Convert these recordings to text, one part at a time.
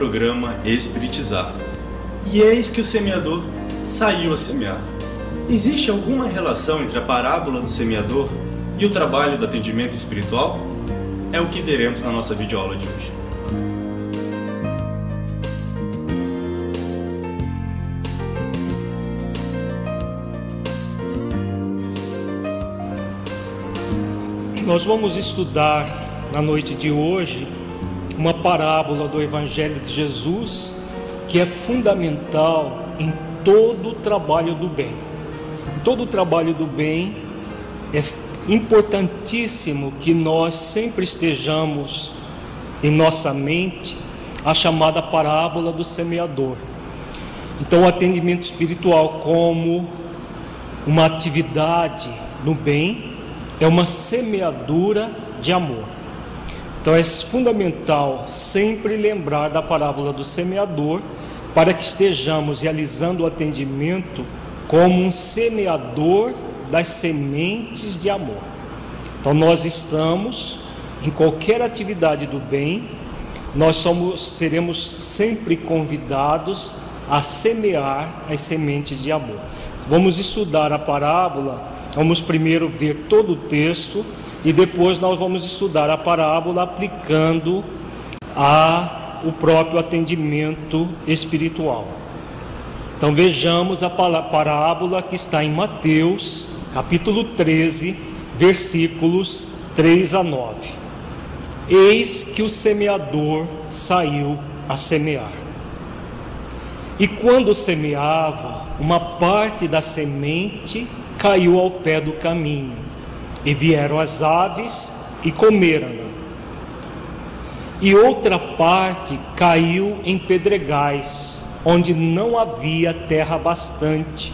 programa Espiritizar. E eis que o semeador saiu a semear. Existe alguma relação entre a parábola do semeador e o trabalho do atendimento espiritual? É o que veremos na nossa videoaula de hoje. Nós vamos estudar na noite de hoje uma parábola do Evangelho de Jesus que é fundamental em todo o trabalho do bem. Em todo o trabalho do bem é importantíssimo que nós sempre estejamos em nossa mente a chamada parábola do semeador. Então, o atendimento espiritual, como uma atividade no bem, é uma semeadura de amor. Então é fundamental sempre lembrar da parábola do semeador para que estejamos realizando o atendimento como um semeador das sementes de amor. Então nós estamos em qualquer atividade do bem, nós somos, seremos sempre convidados a semear as sementes de amor. Vamos estudar a parábola, vamos primeiro ver todo o texto e depois nós vamos estudar a parábola aplicando a o próprio atendimento espiritual. Então vejamos a parábola que está em Mateus, capítulo 13, versículos 3 a 9. Eis que o semeador saiu a semear. E quando semeava, uma parte da semente caiu ao pé do caminho e vieram as aves e comeram-na. E outra parte caiu em pedregais, onde não havia terra bastante,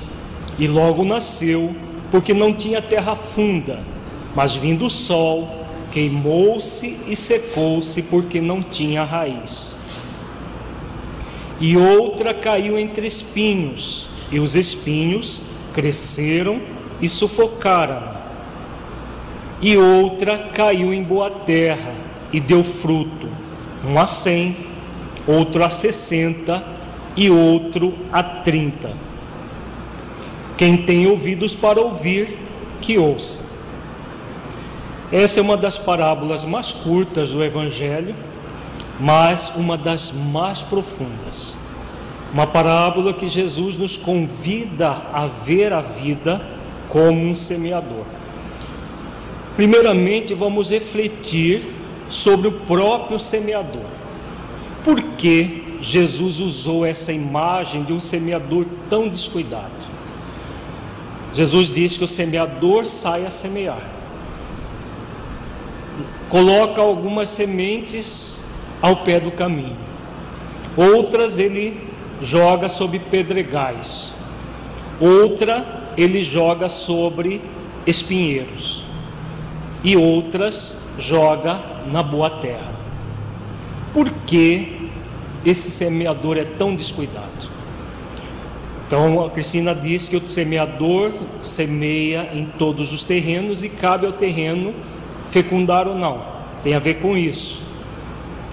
e logo nasceu, porque não tinha terra funda. Mas vindo o sol, queimou-se e secou-se, porque não tinha raiz. E outra caiu entre espinhos, e os espinhos cresceram e sufocaram e outra caiu em boa terra e deu fruto, um a cem, outro a sessenta e outro a trinta. Quem tem ouvidos para ouvir, que ouça. Essa é uma das parábolas mais curtas do Evangelho, mas uma das mais profundas. Uma parábola que Jesus nos convida a ver a vida como um semeador. Primeiramente, vamos refletir sobre o próprio semeador. Por que Jesus usou essa imagem de um semeador tão descuidado? Jesus diz que o semeador sai a semear. Coloca algumas sementes ao pé do caminho. Outras ele joga sobre pedregais. Outra ele joga sobre espinheiros e outras joga na boa terra. Por que esse semeador é tão descuidado? Então a Cristina diz que o semeador semeia em todos os terrenos e cabe ao terreno fecundar ou não. Tem a ver com isso.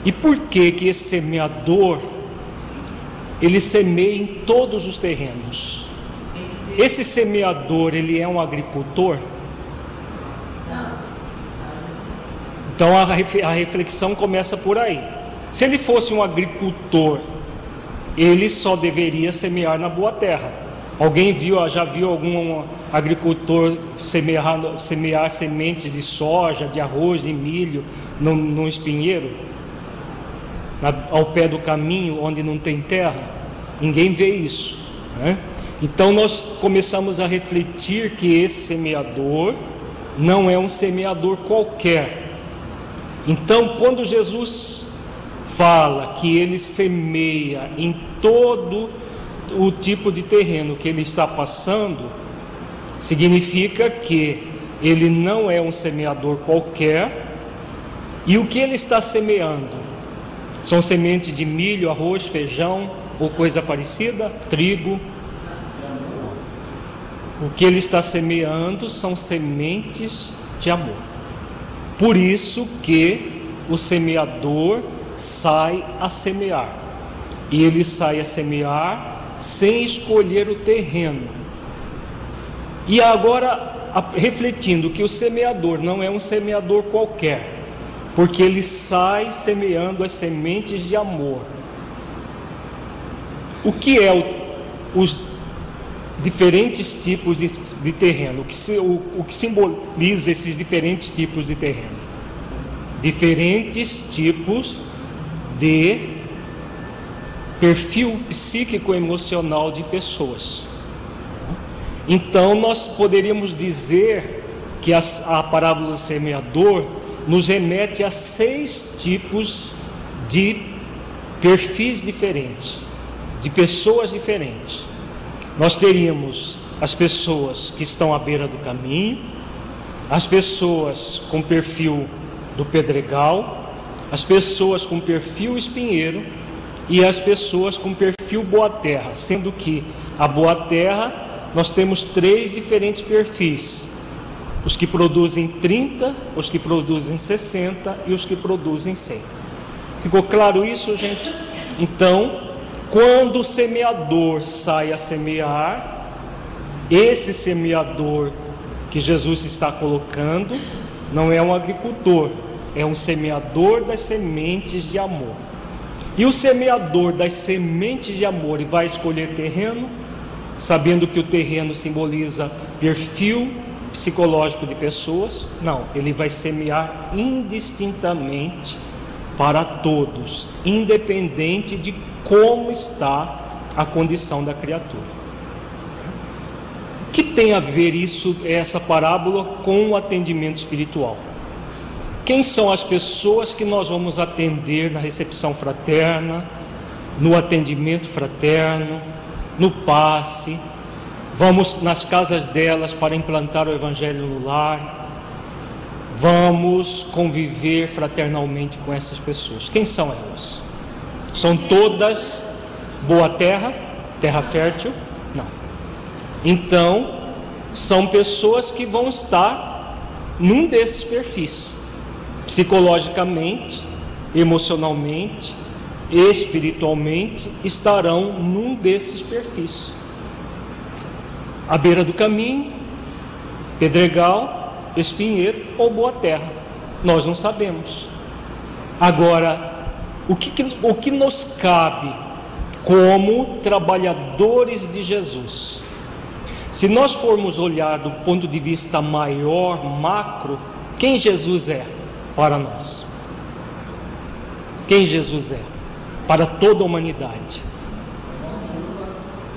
E por que que esse semeador ele semeia em todos os terrenos? Esse semeador, ele é um agricultor? Então a reflexão começa por aí. Se ele fosse um agricultor, ele só deveria semear na boa terra. Alguém viu, já viu algum agricultor semear, semear sementes de soja, de arroz, de milho num, num espinheiro? Na, ao pé do caminho onde não tem terra? Ninguém vê isso. Né? Então nós começamos a refletir que esse semeador não é um semeador qualquer. Então, quando Jesus fala que ele semeia em todo o tipo de terreno que ele está passando, significa que ele não é um semeador qualquer, e o que ele está semeando? São sementes de milho, arroz, feijão ou coisa parecida, trigo, o que ele está semeando são sementes de amor. Por isso que o semeador sai a semear. E ele sai a semear sem escolher o terreno. E agora, refletindo que o semeador não é um semeador qualquer, porque ele sai semeando as sementes de amor. O que é o, os diferentes tipos de, de terreno. O que, se, o, o que simboliza esses diferentes tipos de terreno? Diferentes tipos de perfil psíquico-emocional de pessoas. Então, nós poderíamos dizer que a, a parábola do semeador nos remete a seis tipos de perfis diferentes, de pessoas diferentes nós teríamos as pessoas que estão à beira do caminho, as pessoas com perfil do pedregal, as pessoas com perfil espinheiro e as pessoas com perfil boa terra, sendo que a boa terra nós temos três diferentes perfis: os que produzem 30, os que produzem 60 e os que produzem 100. Ficou claro isso, gente? Então, quando o semeador sai a semear, esse semeador que Jesus está colocando não é um agricultor, é um semeador das sementes de amor. E o semeador das sementes de amor e vai escolher terreno, sabendo que o terreno simboliza perfil psicológico de pessoas? Não, ele vai semear indistintamente para todos, independente de como está a condição da criatura. O que tem a ver isso, essa parábola, com o atendimento espiritual? Quem são as pessoas que nós vamos atender na recepção fraterna, no atendimento fraterno, no passe? Vamos nas casas delas para implantar o Evangelho no lar? Vamos conviver fraternalmente com essas pessoas. Quem são elas? São todas boa terra, terra fértil? Não. Então, são pessoas que vão estar num desses perfis, psicologicamente, emocionalmente, espiritualmente, estarão num desses perfis. À beira do caminho, pedregal, espinheiro ou boa terra. Nós não sabemos. Agora, o que, o que nos cabe como trabalhadores de Jesus? Se nós formos olhar do ponto de vista maior, macro, quem Jesus é para nós? Quem Jesus é para toda a humanidade?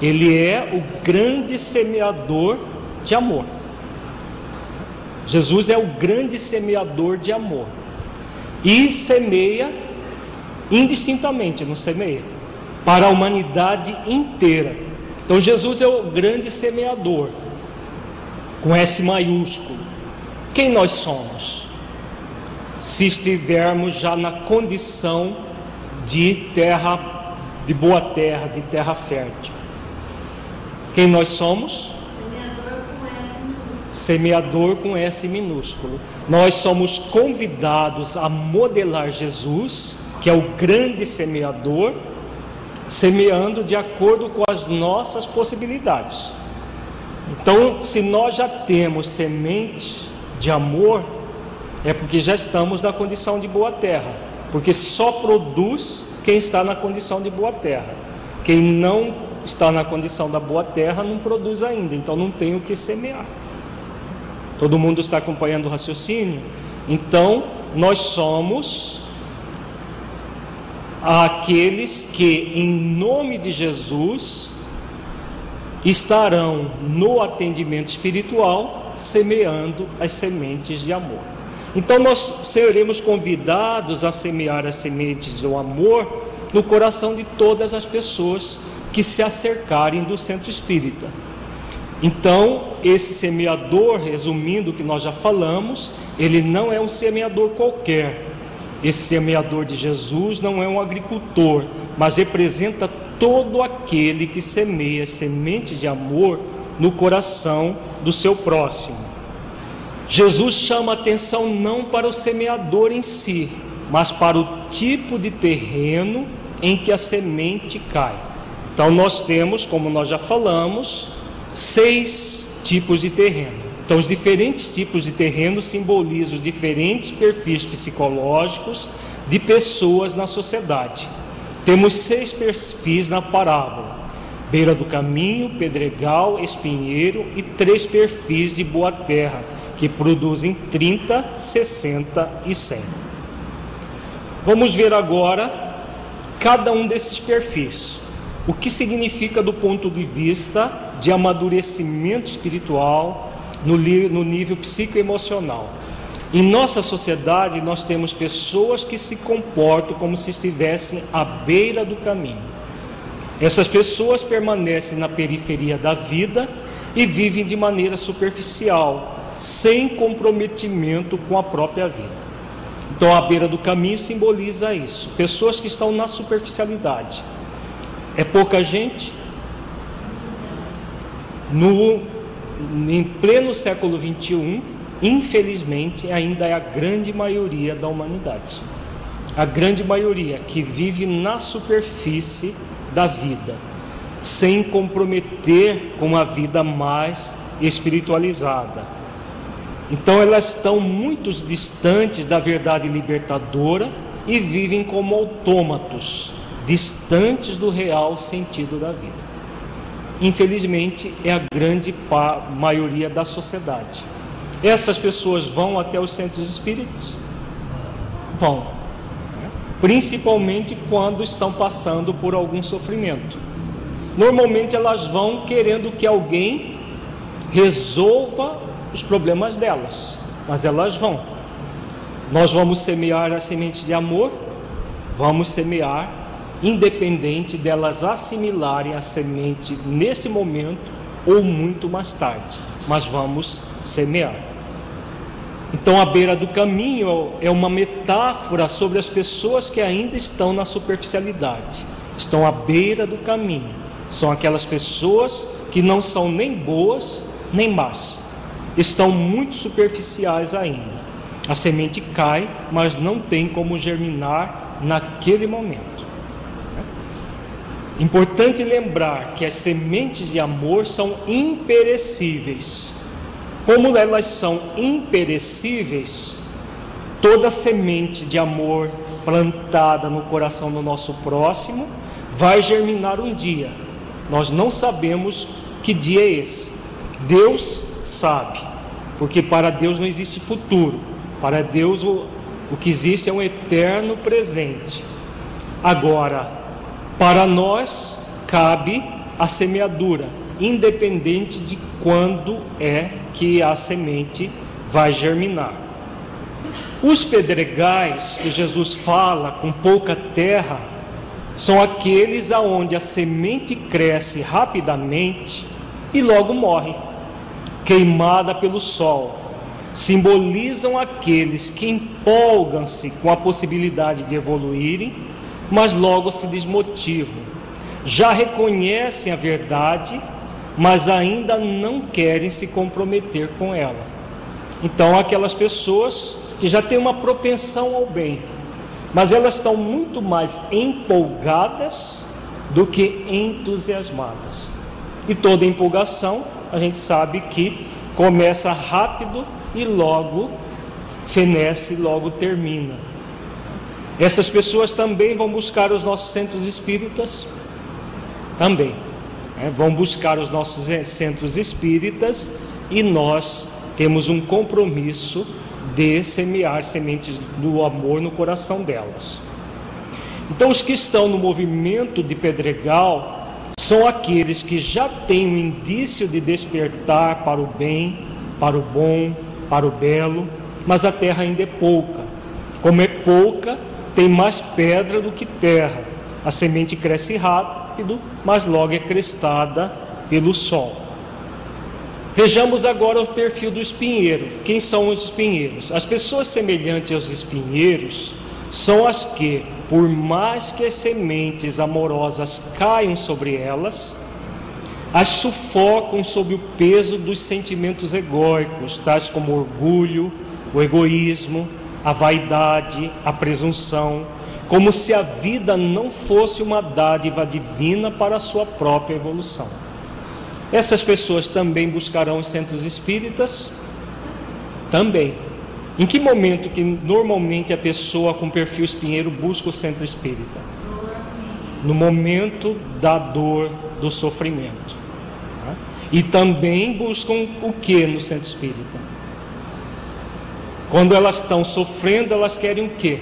Ele é o grande semeador de amor. Jesus é o grande semeador de amor e semeia indistintamente, não semeia, para a humanidade inteira. Então Jesus é o grande semeador, com S maiúsculo. Quem nós somos? Se estivermos já na condição de terra, de boa terra, de terra fértil. Quem nós somos? Semeador com S minúsculo. Nós somos convidados a modelar Jesus que é o grande semeador, semeando de acordo com as nossas possibilidades. Então, se nós já temos semente de amor, é porque já estamos na condição de boa terra, porque só produz quem está na condição de boa terra. Quem não está na condição da boa terra não produz ainda, então não tem o que semear. Todo mundo está acompanhando o raciocínio? Então, nós somos aqueles que, em nome de Jesus, estarão no atendimento espiritual semeando as sementes de amor. Então, nós seremos convidados a semear as sementes do amor no coração de todas as pessoas que se acercarem do centro espírita. Então, esse semeador, resumindo o que nós já falamos, ele não é um semeador qualquer. Esse semeador de Jesus não é um agricultor, mas representa todo aquele que semeia sementes de amor no coração do seu próximo. Jesus chama atenção não para o semeador em si, mas para o tipo de terreno em que a semente cai. Então, nós temos, como nós já falamos, seis tipos de terreno. Então, os diferentes tipos de terreno simbolizam os diferentes perfis psicológicos de pessoas na sociedade. Temos seis perfis na parábola: beira do caminho, pedregal, espinheiro e três perfis de boa terra, que produzem 30, 60 e 100. Vamos ver agora cada um desses perfis. O que significa do ponto de vista de amadurecimento espiritual no, no nível psicoemocional. Em nossa sociedade, nós temos pessoas que se comportam como se estivessem à beira do caminho. Essas pessoas permanecem na periferia da vida e vivem de maneira superficial, sem comprometimento com a própria vida. Então, a beira do caminho simboliza isso: pessoas que estão na superficialidade. É pouca gente, no, em pleno século 21, infelizmente, ainda é a grande maioria da humanidade. A grande maioria que vive na superfície da vida, sem comprometer com a vida mais espiritualizada. Então elas estão muito distantes da verdade libertadora e vivem como autômatos, distantes do real sentido da vida infelizmente, é a grande maioria da sociedade. Essas pessoas vão até os centros espíritas? Vão, né? principalmente quando estão passando por algum sofrimento. Normalmente elas vão querendo que alguém resolva os problemas delas, mas elas vão. Nós vamos semear as sementes de amor, vamos semear independente delas assimilarem a semente neste momento ou muito mais tarde, mas vamos semear. Então, a beira do caminho é uma metáfora sobre as pessoas que ainda estão na superficialidade, estão à beira do caminho. São aquelas pessoas que não são nem boas nem más, estão muito superficiais ainda. A semente cai, mas não tem como germinar naquele momento. Importante lembrar que as sementes de amor são imperecíveis. Como elas são imperecíveis, toda semente de amor plantada no coração do nosso próximo vai germinar um dia. Nós não sabemos que dia é esse. Deus sabe, porque para Deus não existe futuro. Para Deus o, o que existe é um eterno presente. Agora, para nós cabe a semeadura, independente de quando é que a semente vai germinar. Os pedregais que Jesus fala com pouca terra são aqueles aonde a semente cresce rapidamente e logo morre, queimada pelo sol. Simbolizam aqueles que empolgam-se com a possibilidade de evoluírem mas logo se desmotivam. Já reconhecem a verdade, mas ainda não querem se comprometer com ela. Então, aquelas pessoas que já têm uma propensão ao bem, mas elas estão muito mais empolgadas do que entusiasmadas. E toda empolgação, a gente sabe que começa rápido e logo fenece logo termina. Essas pessoas também vão buscar os nossos centros espíritas, também. Né? Vão buscar os nossos centros espíritas e nós temos um compromisso de semear sementes do amor no coração delas. Então, os que estão no movimento de Pedregal são aqueles que já têm um indício de despertar para o bem, para o bom, para o belo, mas a terra ainda é pouca. Como é pouca, tem mais pedra do que terra. A semente cresce rápido, mas logo é crestada pelo sol. Vejamos agora o perfil do espinheiro. Quem são os espinheiros? As pessoas semelhantes aos espinheiros são as que, por mais que as sementes amorosas caiam sobre elas, as sufocam sob o peso dos sentimentos egóicos, tais como orgulho, o egoísmo, a vaidade, a presunção, como se a vida não fosse uma dádiva divina para a sua própria evolução. Essas pessoas também buscarão os centros espíritas? Também. Em que momento que normalmente a pessoa com perfil espinheiro busca o centro espírita? No momento da dor, do sofrimento. E também buscam o que no centro espírita? Quando elas estão sofrendo, elas querem o que?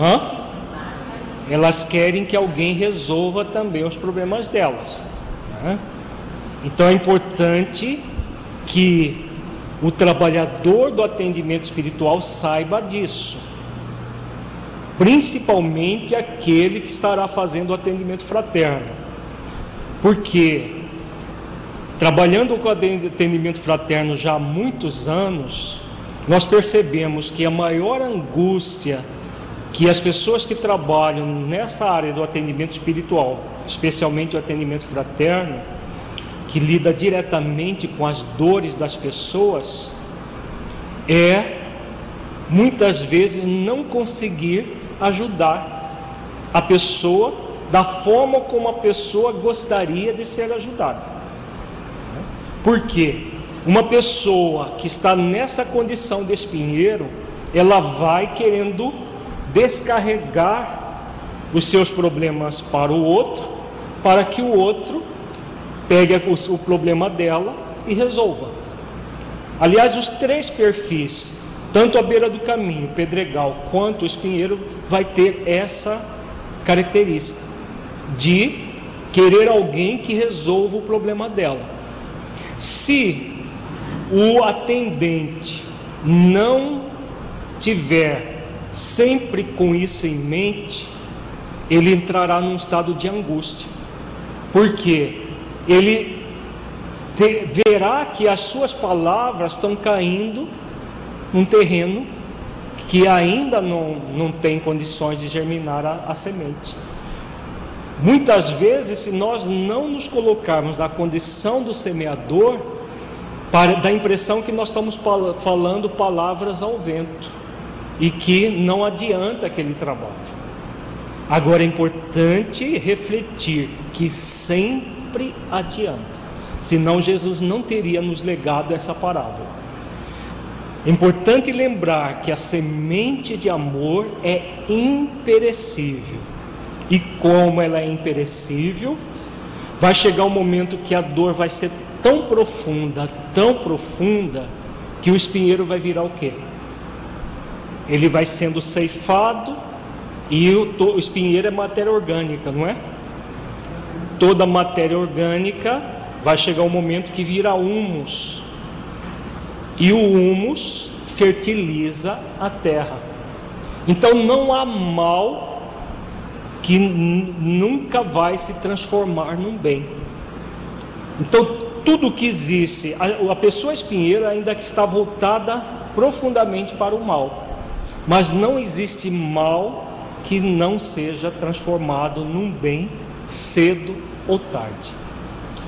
Hã? Elas querem que alguém resolva também os problemas delas. Hã? Então é importante que o trabalhador do atendimento espiritual saiba disso. Principalmente aquele que estará fazendo o atendimento fraterno. Porque trabalhando com atendimento fraterno já há muitos anos, nós percebemos que a maior angústia que as pessoas que trabalham nessa área do atendimento espiritual, especialmente o atendimento fraterno, que lida diretamente com as dores das pessoas, é muitas vezes não conseguir ajudar a pessoa da forma como a pessoa gostaria de ser ajudada. Por quê? Uma pessoa que está nessa condição de espinheiro, ela vai querendo descarregar os seus problemas para o outro, para que o outro pegue o, problema dela e resolva. Aliás, os três perfis, tanto a beira do caminho, pedregal, quanto o espinheiro, vai ter essa característica de querer alguém que resolva o problema dela. Se o atendente não tiver sempre com isso em mente, ele entrará num estado de angústia. Por quê? ele te, verá que as suas palavras estão caindo num terreno que ainda não, não tem condições de germinar a, a semente. Muitas vezes, se nós não nos colocarmos na condição do semeador, para, dá a impressão que nós estamos falando palavras ao vento e que não adianta aquele trabalho. Agora é importante refletir que sempre adianta. Senão Jesus não teria nos legado essa parábola. É importante lembrar que a semente de amor é imperecível. E como ela é imperecível, vai chegar um momento que a dor vai ser tão profunda, tão profunda, que o espinheiro vai virar o quê? Ele vai sendo ceifado e o, o espinheiro é matéria orgânica, não é? toda matéria orgânica vai chegar um momento que vira humus. E o humus fertiliza a terra. Então não há mal que nunca vai se transformar num bem. Então tudo que existe, a, a pessoa espinheira ainda está voltada profundamente para o mal. Mas não existe mal que não seja transformado num bem cedo ou tarde.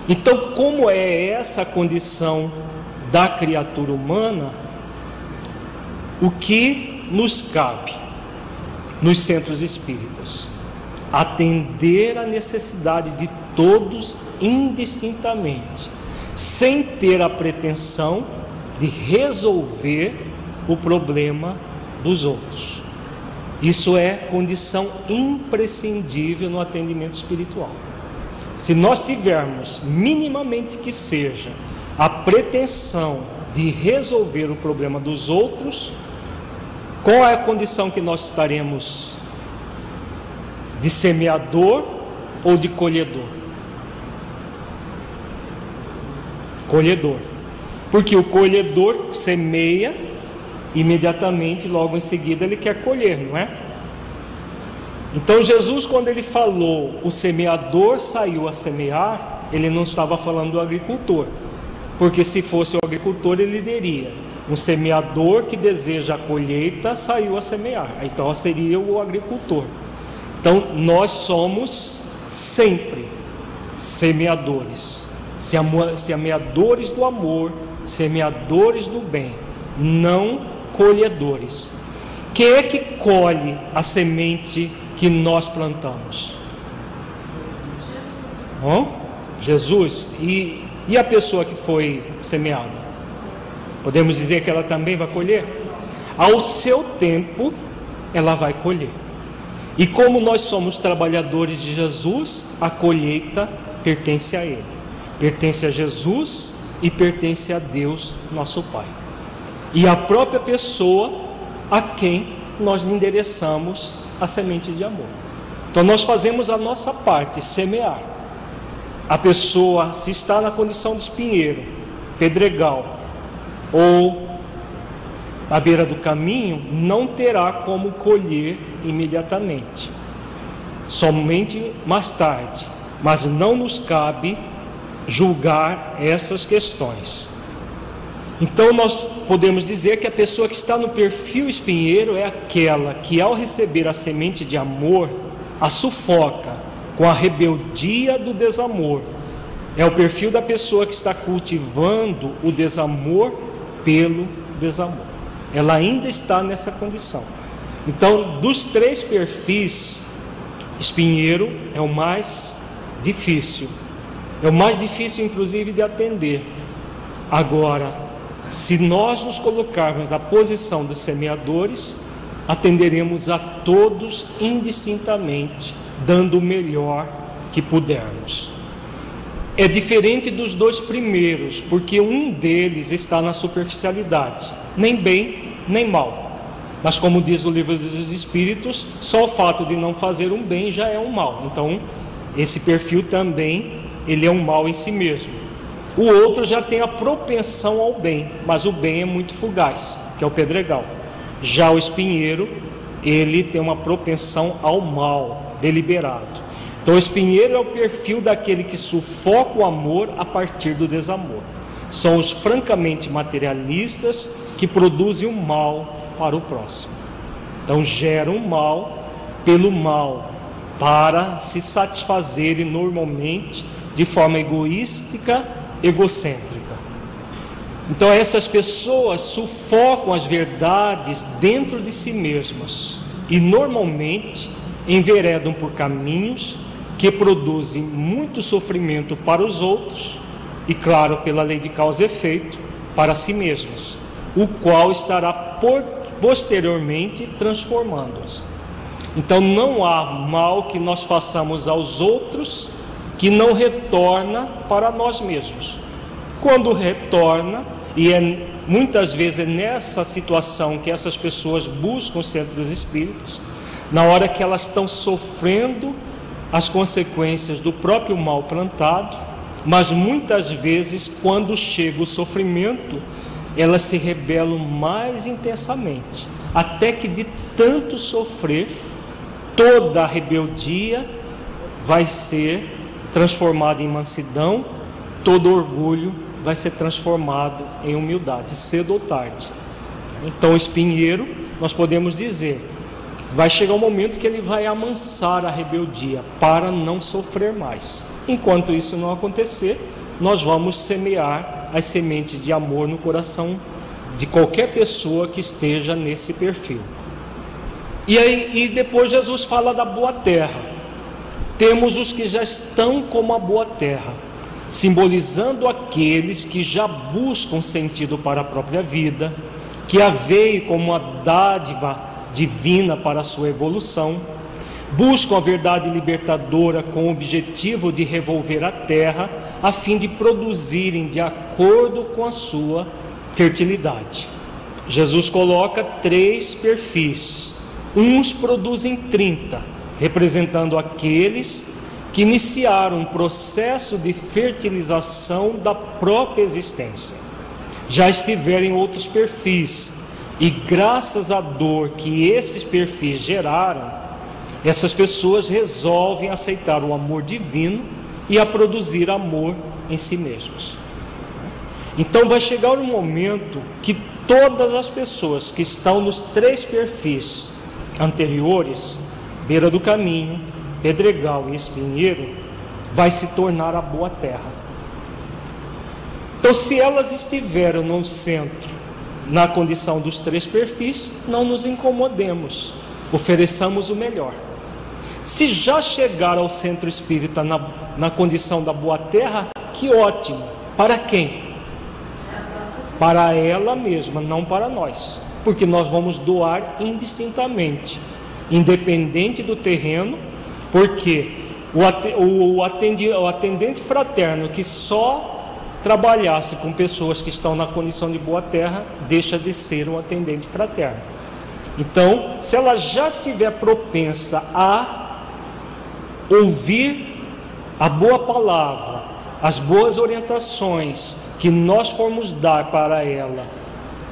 Então, como é essa condição da criatura humana, o que nos cabe nos centros espíritas? Atender a necessidade de todos indistintamente, sem ter a pretensão de resolver o problema dos outros. Isso é condição imprescindível no atendimento espiritual. Se nós tivermos minimamente que seja a pretensão de resolver o problema dos outros, qual é a condição que nós estaremos de semeador ou de colhedor? Colhedor. Porque o colhedor semeia imediatamente, logo em seguida, ele quer colher, não é? Então, Jesus, quando ele falou o semeador saiu a semear, ele não estava falando do agricultor, porque se fosse o agricultor, ele diria: um semeador que deseja a colheita saiu a semear, então seria o agricultor. Então, nós somos sempre semeadores, semeadores do amor, semeadores do bem, não colhedores. Quem é que colhe a semente que nós plantamos? Bom, Jesus. E, e a pessoa que foi semeada? Podemos dizer que ela também vai colher? Ao seu tempo, ela vai colher. E como nós somos trabalhadores de Jesus, a colheita pertence a Ele, pertence a Jesus e pertence a Deus, nosso Pai e a própria pessoa a quem nós endereçamos a semente de amor. Então nós fazemos a nossa parte, semear. A pessoa, se está na condição de espinheiro, pedregal ou à beira do caminho, não terá como colher imediatamente, somente mais tarde. Mas não nos cabe julgar essas questões. Então nós podemos dizer que a pessoa que está no perfil espinheiro é aquela que, ao receber a semente de amor, a sufoca com a rebeldia do desamor. É o perfil da pessoa que está cultivando o desamor pelo desamor. Ela ainda está nessa condição. Então, dos três perfis, espinheiro é o mais difícil. É o mais difícil, inclusive, de atender. Agora, se nós nos colocarmos na posição dos semeadores, atenderemos a todos indistintamente, dando o melhor que pudermos. É diferente dos dois primeiros, porque um deles está na superficialidade, nem bem nem mal. Mas como diz o livro dos Espíritos, só o fato de não fazer um bem já é um mal. Então, esse perfil também ele é um mal em si mesmo. O outro já tem a propensão ao bem, mas o bem é muito fugaz, que é o pedregal. Já o espinheiro, ele tem uma propensão ao mal, deliberado. Então, o espinheiro é o perfil daquele que sufoca o amor a partir do desamor. São os francamente materialistas que produzem o mal para o próximo. Então, geram o mal pelo mal, para se satisfazerem normalmente de forma egoística egocêntrica. Então essas pessoas sufocam as verdades dentro de si mesmas e normalmente enveredam por caminhos que produzem muito sofrimento para os outros e, claro, pela lei de causa e efeito, para si mesmas, o qual estará posteriormente transformando-as. Então não há mal que nós façamos aos outros que não retorna para nós mesmos. Quando retorna, e é, muitas vezes é nessa situação que essas pessoas buscam os centros espíritas, na hora que elas estão sofrendo as consequências do próprio mal plantado, mas muitas vezes, quando chega o sofrimento, elas se rebelam mais intensamente, até que de tanto sofrer, toda a rebeldia vai ser transformado em mansidão, todo orgulho vai ser transformado em humildade, cedo ou tarde. Então, o espinheiro, nós podemos dizer, que vai chegar um momento que ele vai amansar a rebeldia para não sofrer mais. Enquanto isso não acontecer, nós vamos semear as sementes de amor no coração de qualquer pessoa que esteja nesse perfil. E aí e depois Jesus fala da boa terra. Temos os que já estão como a boa terra, simbolizando aqueles que já buscam sentido para a própria vida, que a veio como uma dádiva divina para a sua evolução, buscam a verdade libertadora com o objetivo de revolver a terra, a fim de produzirem de acordo com a sua fertilidade. Jesus coloca três perfis. Uns produzem 30, representando aqueles que iniciaram um processo de fertilização da própria existência. Já estiverem outros perfis, e graças à dor que esses perfis geraram, essas pessoas resolvem aceitar o amor divino e a produzir amor em si mesmos. Então vai chegar um momento que todas as pessoas que estão nos três perfis anteriores, beira do caminho, pedregal e espinheiro, vai se tornar a boa terra. Então, se elas estiveram no centro, na condição dos três perfis, não nos incomodemos, ofereçamos o melhor. Se já chegar ao centro espírita na, na condição da boa terra, que ótimo. Para quem? Para ela mesma, não para nós. Porque nós vamos doar indistintamente, independente do terreno, porque o atendente fraterno que só trabalhasse com pessoas que estão na condição de boa terra, deixa de ser um atendente fraterno. Então, se ela já estiver propensa a ouvir a boa palavra, as boas orientações que nós formos dar para ela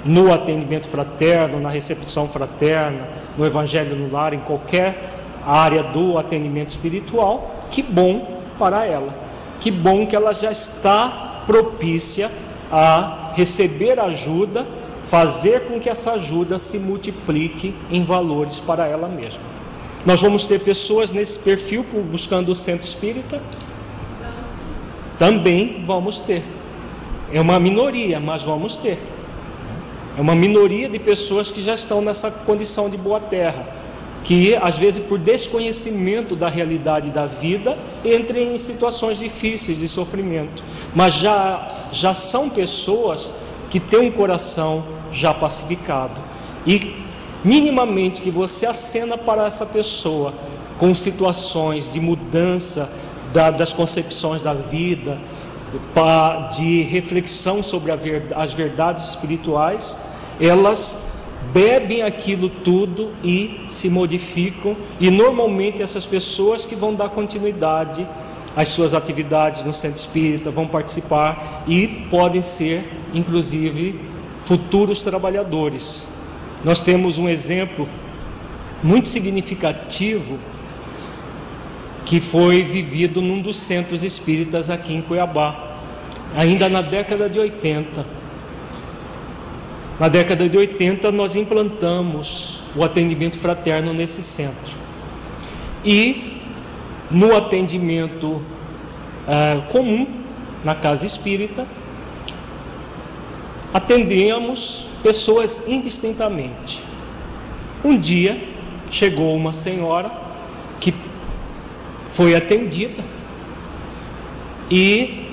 no atendimento fraterno, na recepção fraterna, no evangelho no lar, em qualquer área do atendimento espiritual, que bom para ela. Que bom que ela já está propícia a receber ajuda, fazer com que essa ajuda se multiplique em valores para ela mesma. Nós vamos ter pessoas nesse perfil buscando o centro espírita? Também vamos ter. É uma minoria, mas vamos ter. É uma minoria de pessoas que já estão nessa condição de boa terra, que às vezes por desconhecimento da realidade da vida entrem em situações difíceis de sofrimento, mas já já são pessoas que têm um coração já pacificado. E minimamente que você acena para essa pessoa com situações de mudança da, das concepções da vida, de, reflexão sobre as verdades espirituais, elas bebem aquilo tudo e se modificam, e normalmente essas pessoas que vão dar continuidade às suas atividades no centro espírita, vão participar e podem ser, inclusive, futuros trabalhadores. Nós temos um exemplo muito significativo que foi vivido num dos centros espíritas aqui em Cuiabá, ainda na década de 80. Na década de 80, nós implantamos o atendimento fraterno nesse centro. E no atendimento uh, comum, na casa espírita, atendemos pessoas indistintamente. Um dia chegou uma senhora que foi atendida e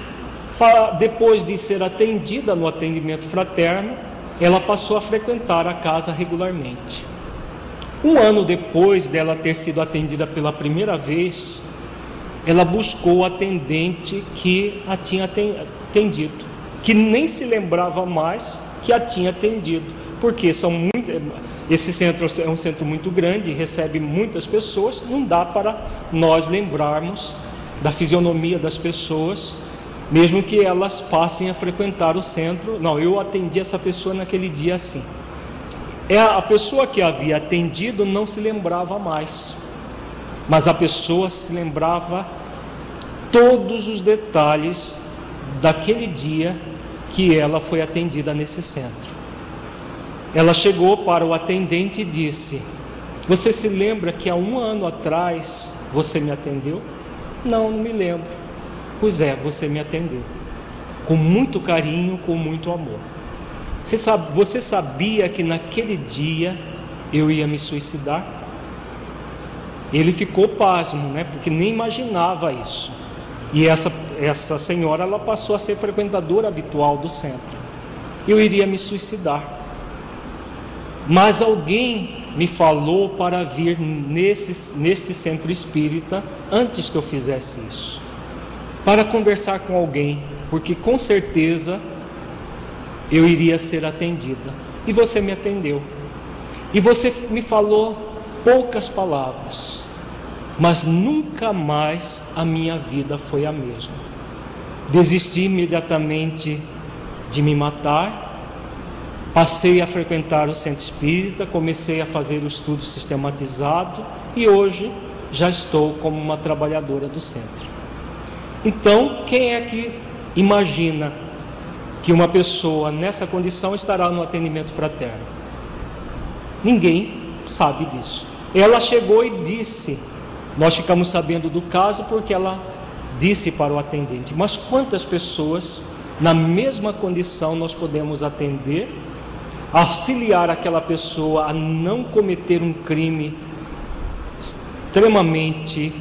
depois de ser atendida no atendimento fraterno, ela passou a frequentar a casa regularmente. Um ano depois dela ter sido atendida pela primeira vez, ela buscou o atendente que a tinha atendido, que nem se lembrava mais que a tinha atendido, porque são muito, esse centro é um centro muito grande, recebe muitas pessoas, não dá para nós lembrarmos da fisionomia das pessoas, mesmo que elas passem a frequentar o centro. Não, eu atendi essa pessoa naquele dia assim. É a pessoa que havia atendido não se lembrava mais, mas a pessoa se lembrava todos os detalhes daquele dia que ela foi atendida nesse centro. Ela chegou para o atendente e disse: Você se lembra que há um ano atrás você me atendeu? Não, não me lembro. Pois é, você me atendeu. Com muito carinho, com muito amor. Você, sabe, você sabia que naquele dia eu ia me suicidar? Ele ficou pasmo, né? Porque nem imaginava isso. E essa, essa senhora ela passou a ser frequentadora habitual do centro. Eu iria me suicidar. Mas alguém me falou para vir nesse, nesse centro espírita antes que eu fizesse isso, para conversar com alguém, porque com certeza eu iria ser atendida. E você me atendeu. E você me falou poucas palavras, mas nunca mais a minha vida foi a mesma. Desisti imediatamente de me matar, passei a frequentar o centro espírita, comecei a fazer o estudo sistematizado e hoje já estou como uma trabalhadora do centro. Então, quem é que imagina que uma pessoa nessa condição estará no atendimento fraterno? Ninguém sabe disso. Ela chegou e disse: Nós ficamos sabendo do caso porque ela disse para o atendente. Mas quantas pessoas na mesma condição nós podemos atender, auxiliar aquela pessoa a não cometer um crime extremamente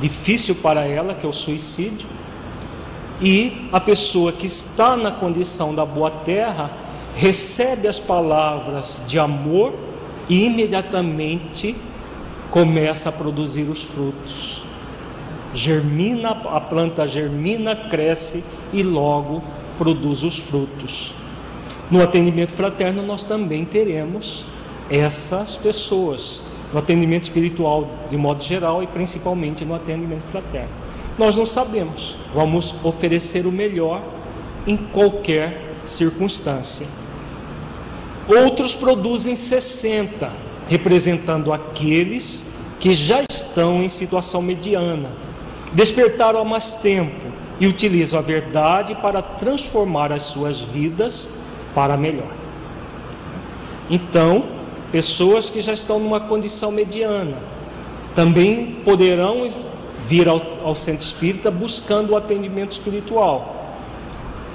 difícil para ela, que é o suicídio, e a pessoa que está na condição da boa terra recebe as palavras de amor e imediatamente começa a produzir os frutos. Germina, a planta germina, cresce e logo produz os frutos. No atendimento fraterno, nós também teremos essas pessoas, no atendimento espiritual de modo geral e principalmente no atendimento fraterno. Nós não sabemos, vamos oferecer o melhor em qualquer circunstância. Outros produzem 60, representando aqueles que já estão em situação mediana, despertaram há mais tempo e utilizam a verdade para transformar as suas vidas para melhor. Então, pessoas que já estão numa condição mediana também poderão vir ao, ao centro espírita buscando o atendimento espiritual,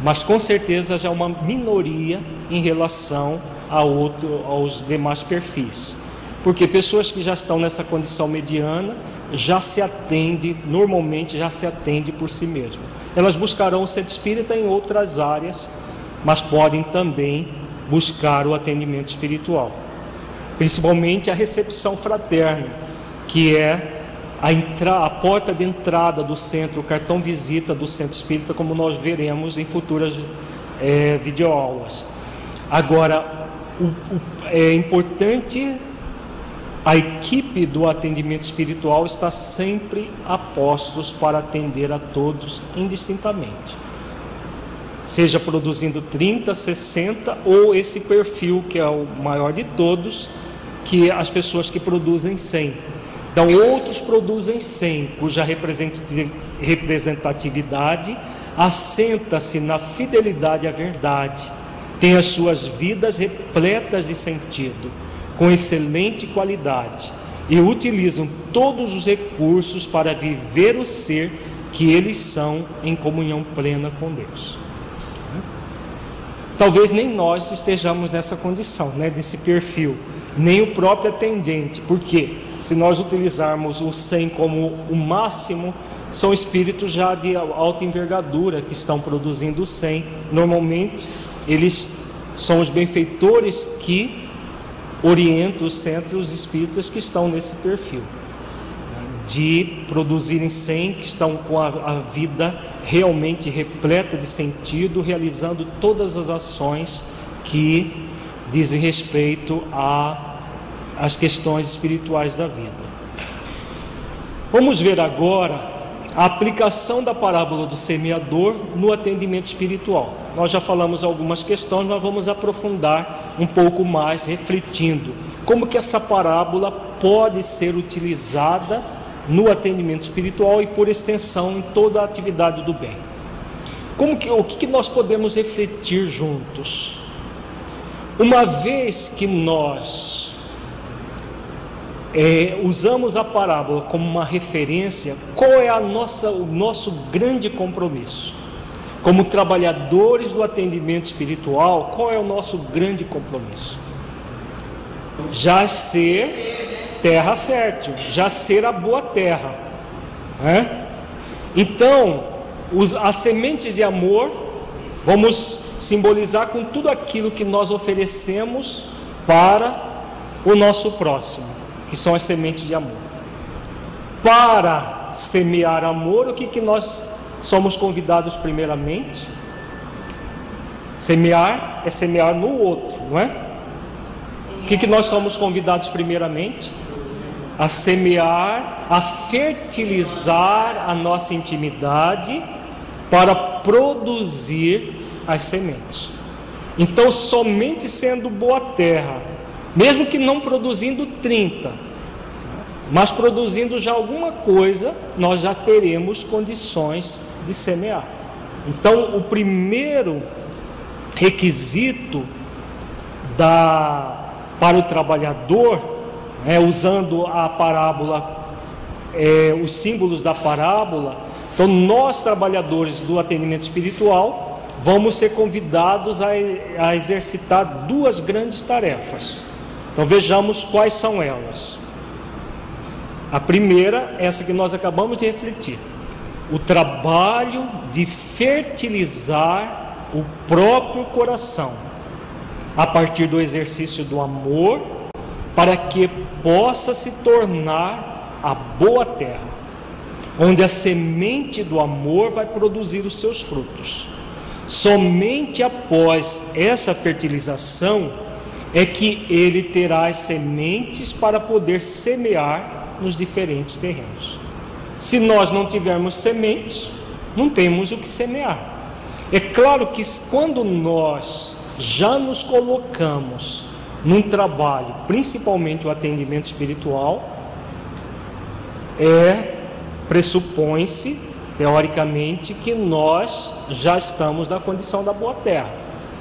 mas com certeza já é uma minoria em relação a outro, aos demais perfis. Porque pessoas que já estão nessa condição mediana já se atende, normalmente já se atende por si mesmo. Elas buscarão o centro espírita em outras áreas, mas podem também buscar o atendimento espiritual. Principalmente a recepção fraterna, que é a, entra, a porta de entrada do centro, o cartão visita do centro espírita, como nós veremos em futuras é, videoaulas. Agora, o, o, é importante a equipe do atendimento espiritual está sempre a postos para atender a todos indistintamente. Seja produzindo 30, 60 ou esse perfil que é o maior de todos, que as pessoas que produzem 100. Então, outros produzem 100, cuja representatividade assenta-se na fidelidade à verdade, tem as suas vidas repletas de sentido com excelente qualidade e utilizam todos os recursos para viver o ser que eles são em comunhão plena com Deus. Talvez nem nós estejamos nessa condição, né, desse perfil, nem o próprio atendente, porque se nós utilizarmos o 100 como o máximo, são espíritos já de alta envergadura que estão produzindo o 100. Normalmente, eles são os benfeitores que oriento os centros espíritas que estão nesse perfil, de produzirem 100 que estão com a, a vida realmente repleta de sentido, realizando todas as ações que dizem respeito às questões espirituais da vida. Vamos ver agora a aplicação da parábola do semeador no atendimento espiritual. Nós já falamos algumas questões, mas vamos aprofundar um pouco mais, refletindo como que essa parábola pode ser utilizada no atendimento espiritual e por extensão em toda a atividade do bem. Como que, o que, que nós podemos refletir juntos? Uma vez que nós é, usamos a parábola como uma referência, qual é a nossa, o nosso grande compromisso? Como trabalhadores do atendimento espiritual, qual é o nosso grande compromisso? Já ser terra fértil, já ser a boa terra. Né? Então, os, as sementes de amor, vamos simbolizar com tudo aquilo que nós oferecemos para o nosso próximo, que são as sementes de amor. Para semear amor, o que, que nós somos convidados primeiramente? Semear é semear no outro, não é? O que, que nós somos convidados primeiramente? A semear, a fertilizar a nossa intimidade para produzir as sementes. Então, somente sendo boa terra, mesmo que não produzindo 30, mas produzindo já alguma coisa, nós já teremos condições de semear. Então, o primeiro requisito da, para o trabalhador, é, usando a parábola, é, os símbolos da parábola, então nós trabalhadores do atendimento espiritual vamos ser convidados a, a exercitar duas grandes tarefas. Então vejamos quais são elas. A primeira, essa que nós acabamos de refletir, o trabalho de fertilizar o próprio coração, a partir do exercício do amor, para que possa se tornar a boa terra, onde a semente do amor vai produzir os seus frutos. Somente após essa fertilização é que ele terá as sementes para poder semear nos diferentes terrenos. Se nós não tivermos sementes, não temos o que semear. É claro que quando nós já nos colocamos num trabalho, principalmente o atendimento espiritual, é pressupõe-se teoricamente que nós já estamos na condição da boa terra,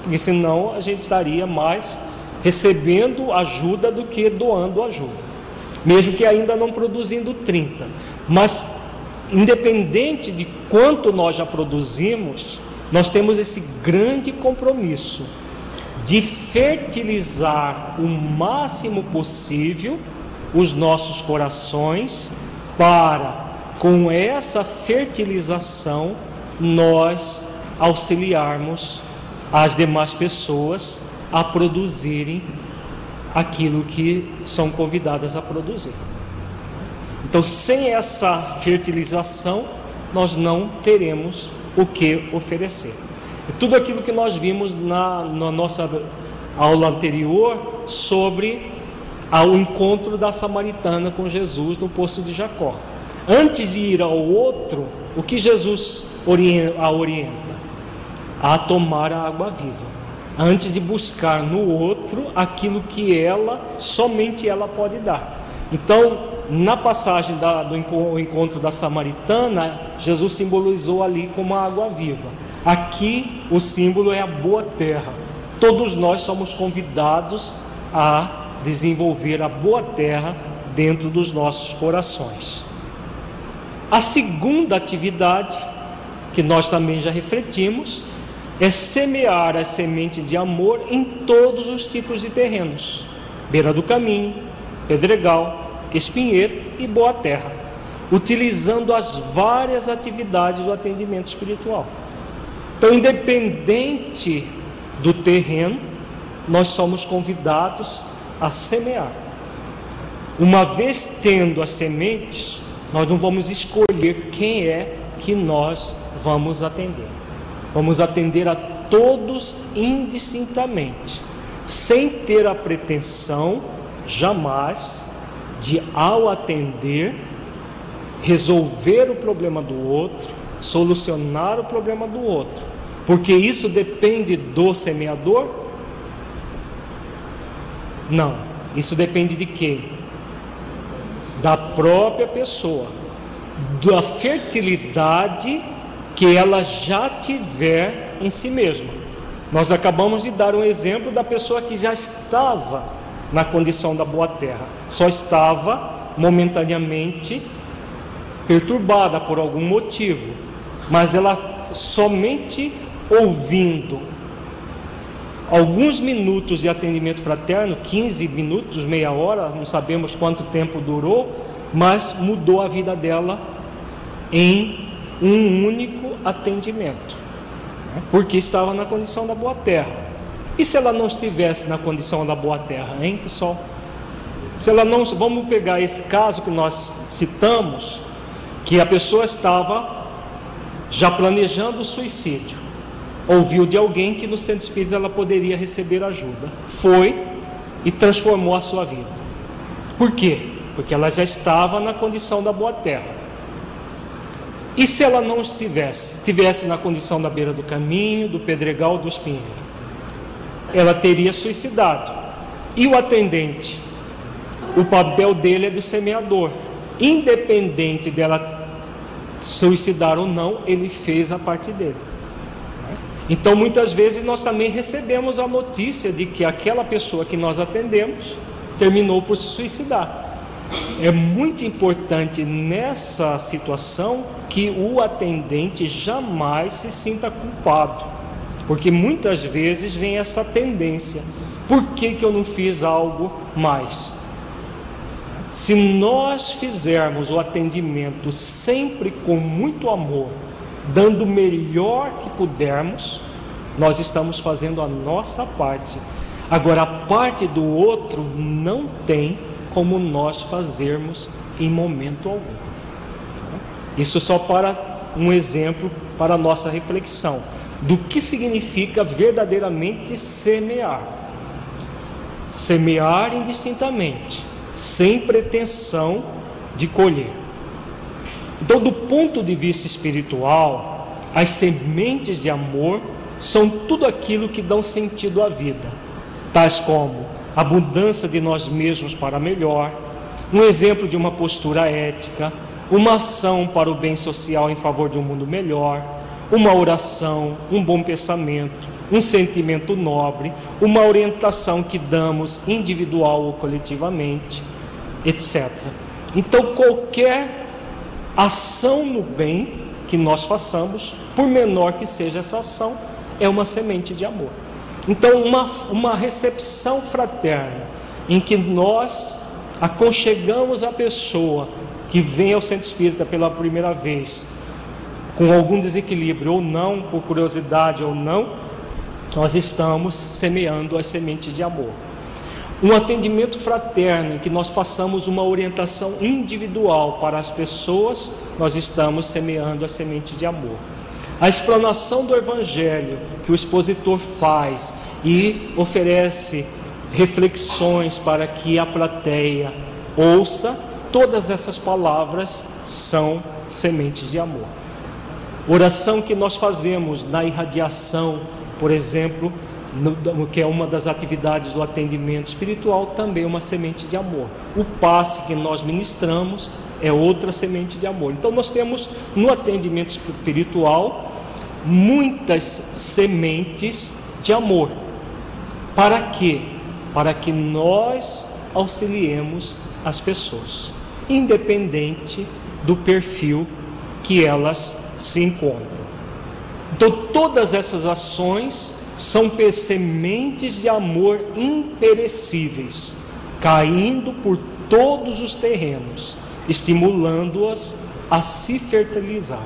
porque senão a gente estaria mais recebendo ajuda do que doando ajuda, mesmo que ainda não produzindo 30, mas independente de quanto nós já produzimos, nós temos esse grande compromisso de fertilizar o máximo possível os nossos corações para com essa fertilização nós auxiliarmos as demais pessoas a produzirem aquilo que são convidadas a produzir. Então, sem essa fertilização, nós não teremos o que oferecer. Tudo aquilo que nós vimos na, na nossa aula anterior sobre o encontro da samaritana com Jesus no poço de Jacó. Antes de ir ao outro, o que Jesus a orienta? A tomar a água viva. Antes de buscar no outro aquilo que ela, somente ela pode dar. Então, na passagem da, do encontro da samaritana, Jesus simbolizou ali como a água viva. Aqui o símbolo é a boa terra. Todos nós somos convidados a desenvolver a boa terra dentro dos nossos corações. A segunda atividade, que nós também já refletimos, é semear as sementes de amor em todos os tipos de terrenos: beira do caminho, pedregal, espinheiro e boa terra, utilizando as várias atividades do atendimento espiritual. Então, independente do terreno, nós somos convidados a semear. Uma vez tendo as sementes, nós não vamos escolher quem é que nós vamos atender. Vamos atender a todos indistintamente, sem ter a pretensão jamais de, ao atender, resolver o problema do outro, solucionar o problema do outro, porque isso depende do semeador? Não, isso depende de quem? Da própria pessoa, da fertilidade que ela já tiver em si mesma. Nós acabamos de dar um exemplo da pessoa que já estava na condição da boa terra, só estava momentaneamente perturbada por algum motivo, mas ela somente ouvindo alguns minutos de atendimento fraterno, 15 minutos, meia hora, não sabemos quanto tempo durou, mas mudou a vida dela em um único atendimento, né? porque estava na condição da boa terra. E se ela não estivesse na condição da boa terra, hein, pessoal? Se ela não, vamos pegar esse caso que nós citamos, que a pessoa estava já planejando o suicídio, ouviu de alguém que no centro espírita ela poderia receber ajuda, foi e transformou a sua vida. Por quê? Porque ela já estava na condição da boa terra. E se ela não estivesse, estivesse na condição da beira do caminho, do pedregal, do espinheiro, ela teria suicidado. E o atendente, o papel dele é do semeador. Independente dela suicidar ou não, ele fez a parte dele. Então, muitas vezes nós também recebemos a notícia de que aquela pessoa que nós atendemos terminou por se suicidar. É muito importante nessa situação que o atendente jamais se sinta culpado, porque muitas vezes vem essa tendência: por que, que eu não fiz algo mais? Se nós fizermos o atendimento sempre com muito amor, dando o melhor que pudermos, nós estamos fazendo a nossa parte. Agora, a parte do outro não tem como nós fazermos em momento algum. Isso só para um exemplo para a nossa reflexão do que significa verdadeiramente semear. Semear indistintamente, sem pretensão de colher. Então, do ponto de vista espiritual, as sementes de amor são tudo aquilo que dão sentido à vida, tais como abundância de nós mesmos para melhor, um exemplo de uma postura ética, uma ação para o bem social em favor de um mundo melhor, uma oração, um bom pensamento, um sentimento nobre, uma orientação que damos individual ou coletivamente, etc. Então, qualquer ação no bem que nós façamos, por menor que seja essa ação, é uma semente de amor. Então, uma, uma recepção fraterna, em que nós aconchegamos a pessoa que vem ao centro espírita pela primeira vez, com algum desequilíbrio ou não, por curiosidade ou não, nós estamos semeando as sementes de amor. Um atendimento fraterno em que nós passamos uma orientação individual para as pessoas, nós estamos semeando a semente de amor. A explanação do Evangelho que o expositor faz e oferece reflexões para que a plateia ouça, todas essas palavras são sementes de amor. Oração que nós fazemos na irradiação, por exemplo, no, que é uma das atividades do atendimento espiritual, também uma semente de amor. O passe que nós ministramos é outra semente de amor. Então, nós temos no atendimento espiritual muitas sementes de amor. Para quê? Para que nós auxiliemos as pessoas, independente do perfil que elas se encontram. Então, todas essas ações são sementes de amor imperecíveis, caindo por todos os terrenos, estimulando-as a se fertilizarem.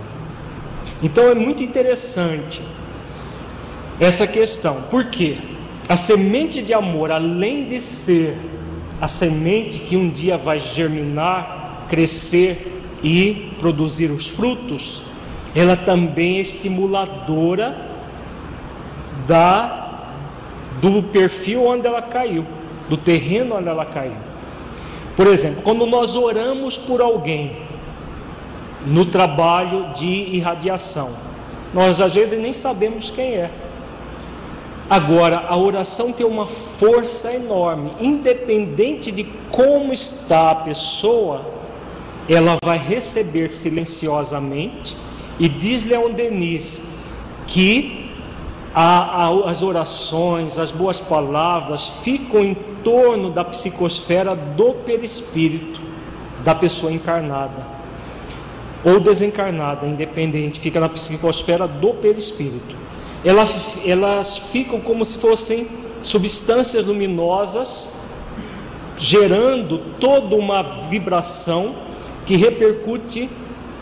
Então é muito interessante essa questão, porque a semente de amor, além de ser a semente que um dia vai germinar, crescer e produzir os frutos, ela também é estimuladora da do perfil onde ela caiu, do terreno onde ela caiu. Por exemplo, quando nós oramos por alguém no trabalho de irradiação, nós às vezes nem sabemos quem é. Agora, a oração tem uma força enorme, independente de como está a pessoa, ela vai receber silenciosamente. E diz Leon Denis que a, a, as orações, as boas palavras ficam em torno da psicosfera do perispírito da pessoa encarnada ou desencarnada, independente, fica na psicosfera do perispírito. Elas, elas ficam como se fossem substâncias luminosas, gerando toda uma vibração que repercute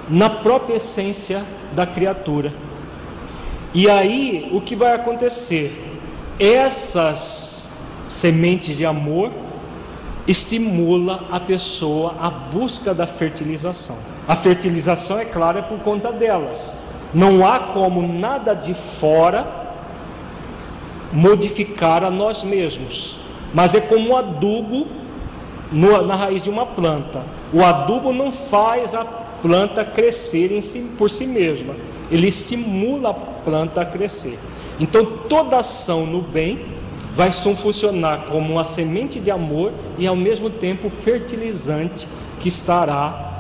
na própria essência da criatura. E aí o que vai acontecer? Essas sementes de amor estimula a pessoa à busca da fertilização. A fertilização, é claro, é por conta delas. Não há como nada de fora modificar a nós mesmos, mas é como um adubo na raiz de uma planta. O adubo não faz a planta crescer si, por si mesma, ele estimula a planta a crescer. Então, toda ação no bem vai funcionar como uma semente de amor e ao mesmo tempo fertilizante que estará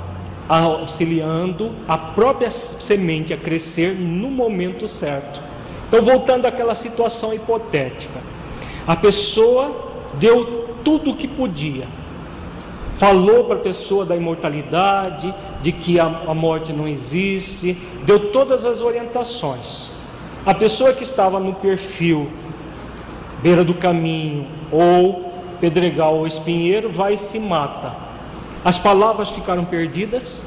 auxiliando a própria semente a crescer no momento certo. Então, voltando àquela situação hipotética, a pessoa deu tudo o que podia, falou para a pessoa da imortalidade, de que a, a morte não existe, deu todas as orientações. A pessoa que estava no perfil beira do caminho ou pedregal ou espinheiro vai e se mata. As palavras ficaram perdidas,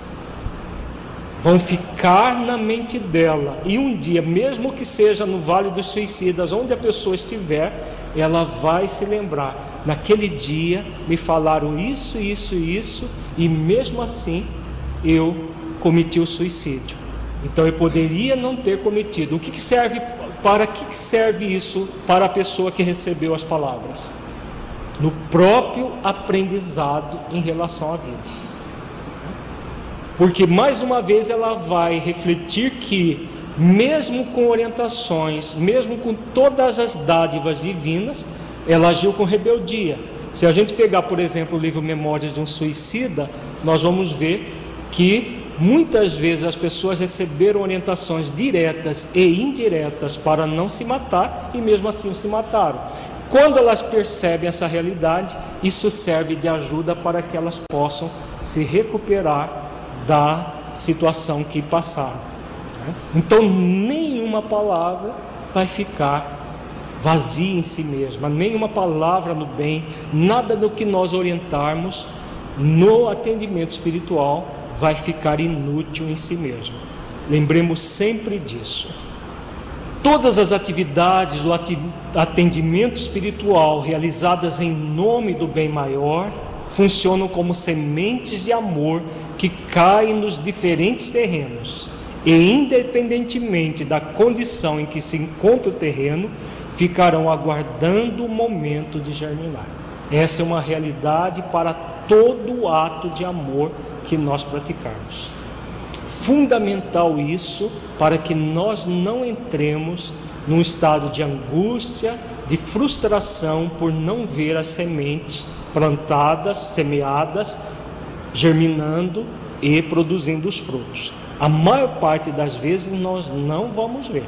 vão ficar na mente dela. E um dia, mesmo que seja no Vale dos Suicidas, onde a pessoa estiver, ela vai se lembrar. Naquele dia me falaram isso, isso, isso, e mesmo assim eu cometi o suicídio. Então eu poderia não ter cometido. O que serve para que serve isso para a pessoa que recebeu as palavras? No próprio aprendizado em relação à vida. Porque mais uma vez ela vai refletir que, mesmo com orientações, mesmo com todas as dádivas divinas, ela agiu com rebeldia. Se a gente pegar, por exemplo, o livro Memórias de um Suicida, nós vamos ver que muitas vezes as pessoas receberam orientações diretas e indiretas para não se matar e mesmo assim se mataram. Quando elas percebem essa realidade, isso serve de ajuda para que elas possam se recuperar da situação que passaram. Né? Então, nenhuma palavra vai ficar vazia em si mesma, nenhuma palavra no bem, nada do que nós orientarmos no atendimento espiritual vai ficar inútil em si mesmo. Lembremos sempre disso. Todas as atividades do atendimento espiritual realizadas em nome do bem maior funcionam como sementes de amor que caem nos diferentes terrenos. E, independentemente da condição em que se encontra o terreno, ficarão aguardando o momento de germinar. Essa é uma realidade para todo ato de amor que nós praticarmos. Fundamental isso para que nós não entremos num estado de angústia, de frustração por não ver as sementes plantadas, semeadas, germinando e produzindo os frutos. A maior parte das vezes nós não vamos ver.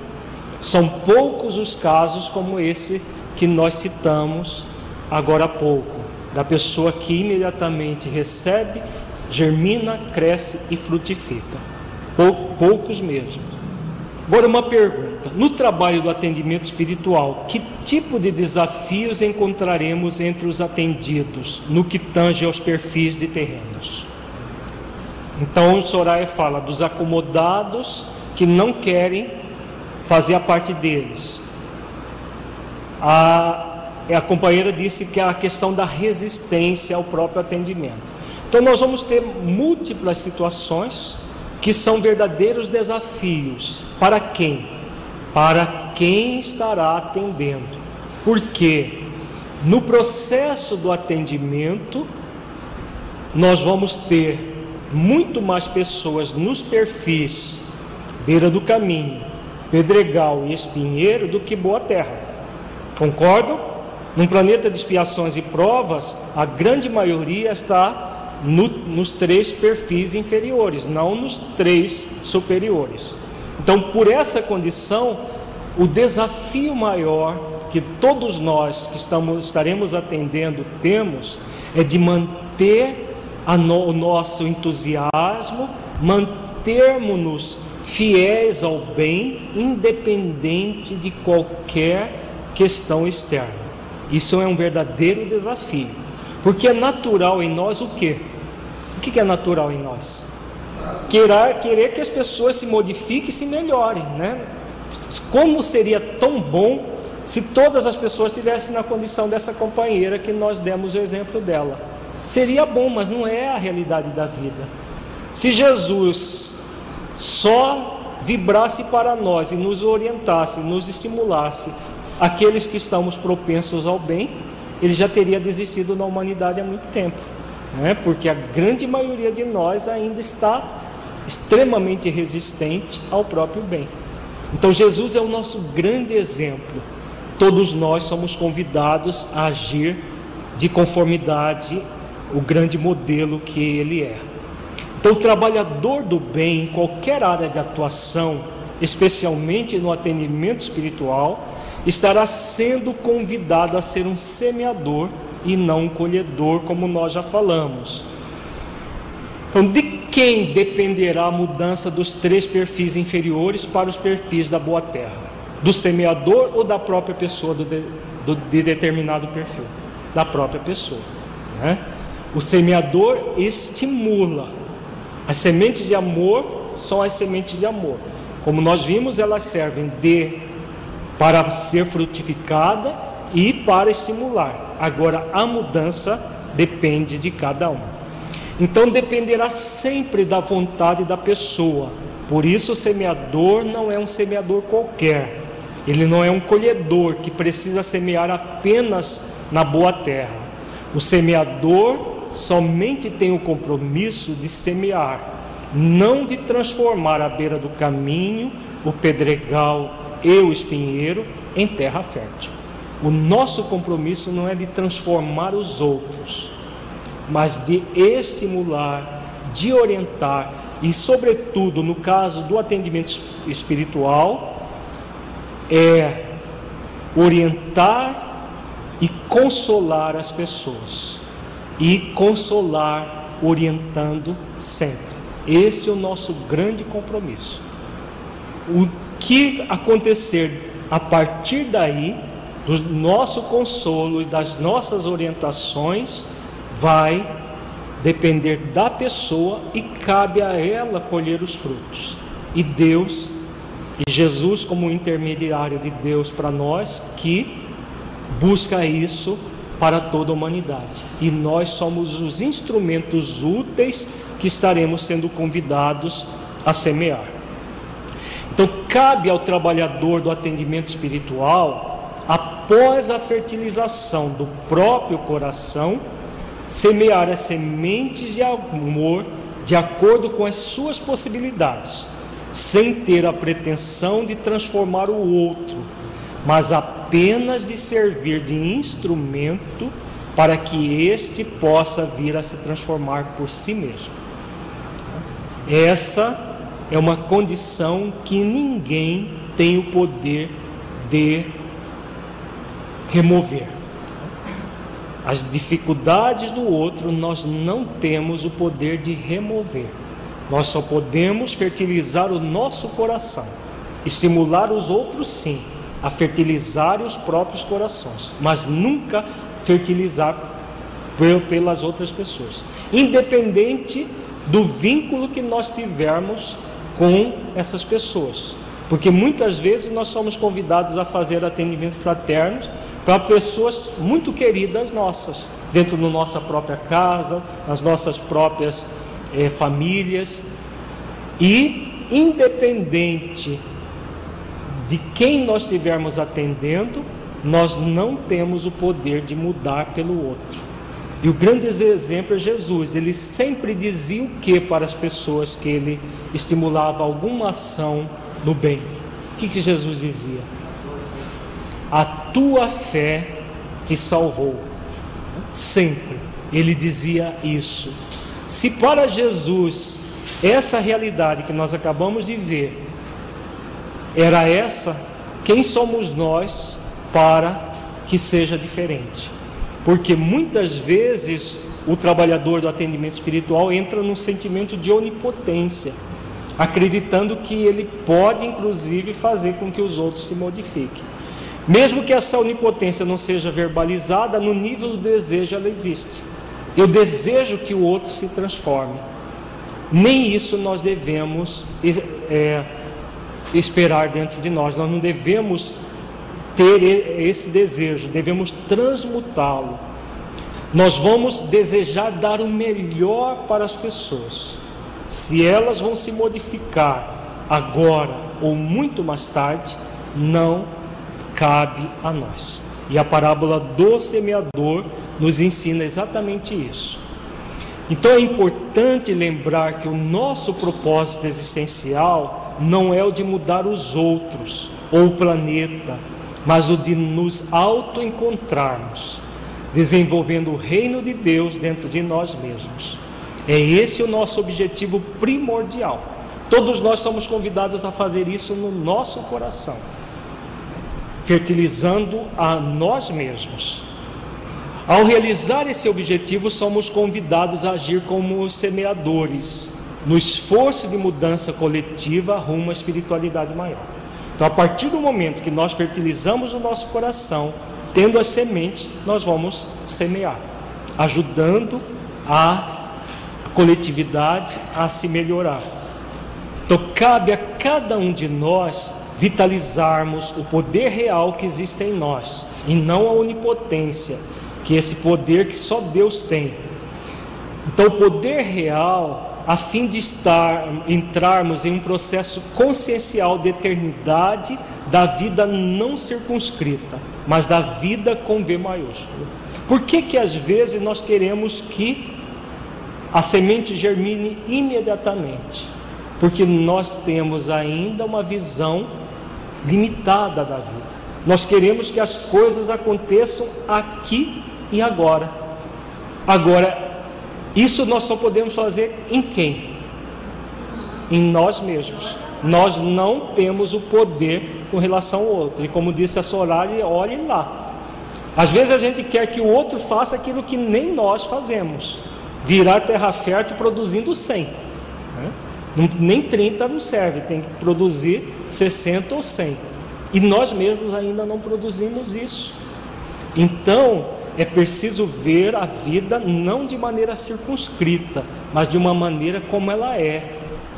São poucos os casos como esse que nós citamos agora há pouco, da pessoa que imediatamente recebe germina, cresce e frutifica. Poucos mesmo. Agora, uma pergunta: no trabalho do atendimento espiritual, que tipo de desafios encontraremos entre os atendidos no que tange aos perfis de terrenos? Então, Soraya fala dos acomodados que não querem fazer a parte deles. A, a companheira disse que a questão da resistência ao próprio atendimento. Então nós vamos ter múltiplas situações que são verdadeiros desafios. Para quem? Para quem estará atendendo. Porque no processo do atendimento, nós vamos ter muito mais pessoas nos perfis beira do caminho, pedregal e espinheiro do que boa terra. Concordam? Num planeta de expiações e provas, a grande maioria está no, nos três perfis inferiores, não nos três superiores. Então, por essa condição, o desafio maior que todos nós que estamos, estaremos atendendo temos é de manter no, o nosso entusiasmo, mantermos-nos fiéis ao bem, independente de qualquer questão externa. Isso é um verdadeiro desafio. Porque é natural em nós o quê? O que é natural em nós? Querer, querer que as pessoas se modifiquem e se melhorem, né? Como seria tão bom se todas as pessoas estivessem na condição dessa companheira que nós demos o exemplo dela. Seria bom, mas não é a realidade da vida. Se Jesus só vibrasse para nós e nos orientasse, nos estimulasse, aqueles que estamos propensos ao bem, ele já teria desistido da humanidade há muito tempo, né? porque a grande maioria de nós ainda está extremamente resistente ao próprio bem. Então, Jesus é o nosso grande exemplo. Todos nós somos convidados a agir de conformidade o grande modelo que ele é. Então, o trabalhador do bem, em qualquer área de atuação, especialmente no atendimento espiritual, estará sendo convidado a ser um semeador e não um colhedor, como nós já falamos. Então, de quem dependerá a mudança dos três perfis inferiores para os perfis da boa terra? Do semeador ou da própria pessoa do de, do, de determinado perfil? Da própria pessoa. Né? O semeador estimula. As sementes de amor são as sementes de amor. Como nós vimos, elas servem de para ser frutificada e para estimular. Agora, a mudança depende de cada um. Então, dependerá sempre da vontade da pessoa. Por isso, o semeador não é um semeador qualquer. Ele não é um colhedor que precisa semear apenas na boa terra. O semeador somente tem o compromisso de semear, não de transformar a beira do caminho, o pedregal e o espinheiro em terra fértil. O nosso compromisso não é de transformar os outros, mas de estimular, de orientar e, sobretudo, no caso do atendimento espiritual, é orientar e consolar as pessoas e consolar orientando sempre. Esse é o nosso grande compromisso. O que acontecer a partir daí, do nosso consolo e das nossas orientações, vai depender da pessoa e cabe a ela colher os frutos. E Deus, e Jesus, como intermediário de Deus para nós, que busca isso para toda a humanidade. E nós somos os instrumentos úteis que estaremos sendo convidados a semear. Então, cabe ao trabalhador do atendimento espiritual, após a fertilização do próprio coração, semear as sementes de amor de acordo com as suas possibilidades, sem ter a pretensão de transformar o outro, mas apenas de servir de instrumento para que este possa vir a se transformar por si mesmo. Essa é uma condição que ninguém tem o poder de remover. As dificuldades do outro nós não temos o poder de remover. Nós só podemos fertilizar o nosso coração, estimular os outros sim, a fertilizar os próprios corações, mas nunca fertilizar pelas outras pessoas, independente do vínculo que nós tivermos com essas pessoas. Porque muitas vezes nós somos convidados a fazer atendimento fraterno para pessoas muito queridas nossas, dentro da nossa própria casa, nas nossas próprias eh, famílias. E independente de quem nós estivermos atendendo, nós não temos o poder de mudar pelo outro. E o grande exemplo é Jesus. Ele sempre dizia o que para as pessoas que ele estimulava alguma ação no bem? O que, que Jesus dizia? A tua fé te salvou. Sempre ele dizia isso. Se para Jesus essa realidade que nós acabamos de ver era essa, quem somos nós para que seja diferente? Porque muitas vezes o trabalhador do atendimento espiritual entra num sentimento de onipotência, acreditando que ele pode inclusive fazer com que os outros se modifiquem. Mesmo que essa onipotência não seja verbalizada, no nível do desejo ela existe. Eu desejo que o outro se transforme. Nem isso nós devemos é, esperar dentro de nós. Nós não devemos ter esse desejo, devemos transmutá-lo. Nós vamos desejar dar o melhor para as pessoas. Se elas vão se modificar agora ou muito mais tarde, não cabe a nós. E a parábola do semeador nos ensina exatamente isso. Então é importante lembrar que o nosso propósito existencial não é o de mudar os outros ou o planeta, mas o de nos auto-encontrarmos, desenvolvendo o reino de Deus dentro de nós mesmos. É esse o nosso objetivo primordial. Todos nós somos convidados a fazer isso no nosso coração, fertilizando a nós mesmos ao realizar esse objetivo, somos convidados a agir como semeadores, no esforço de mudança coletiva rumo à espiritualidade maior. Então, a partir do momento que nós fertilizamos o nosso coração, tendo as sementes, nós vamos semear, ajudando a coletividade a se melhorar. Então, cabe a cada um de nós vitalizarmos o poder real que existe em nós e não a onipotência que esse poder que só Deus tem. Então, o poder real, a fim de estar, entrarmos em um processo consciencial de eternidade da vida não circunscrita, mas da vida com V maiúsculo. Por que que às vezes nós queremos que a semente germine imediatamente? Porque nós temos ainda uma visão limitada da vida. Nós queremos que as coisas aconteçam aqui e agora. Agora, isso nós só podemos fazer em quem? Em nós mesmos. Nós não temos o poder com relação ao outro. E como disse a Soraya, olhe lá. Às vezes a gente quer que o outro faça aquilo que nem nós fazemos. Virar terra fértil produzindo 100. Né? Nem 30 não serve, tem que produzir 60 ou 100. E nós mesmos ainda não produzimos isso. Então, é preciso ver a vida não de maneira circunscrita, mas de uma maneira como ela é.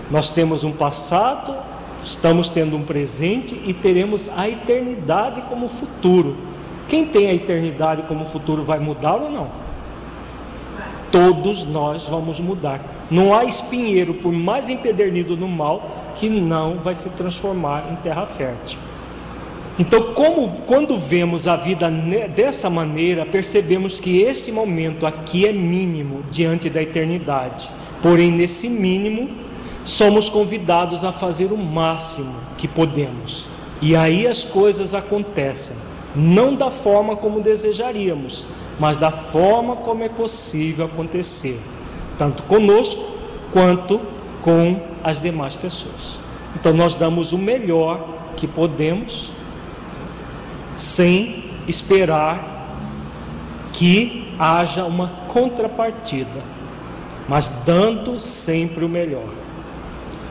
Nós temos um passado, estamos tendo um presente e teremos a eternidade como futuro. Quem tem a eternidade como futuro vai mudar ou não? Todos nós vamos mudar. Não há espinheiro, por mais empedernido no mal, que não vai se transformar em terra fértil. Então, como, quando vemos a vida dessa maneira, percebemos que esse momento aqui é mínimo diante da eternidade. Porém, nesse mínimo, somos convidados a fazer o máximo que podemos. E aí as coisas acontecem, não da forma como desejaríamos, mas da forma como é possível acontecer, tanto conosco quanto com as demais pessoas. Então, nós damos o melhor que podemos sem esperar que haja uma contrapartida, mas dando sempre o melhor.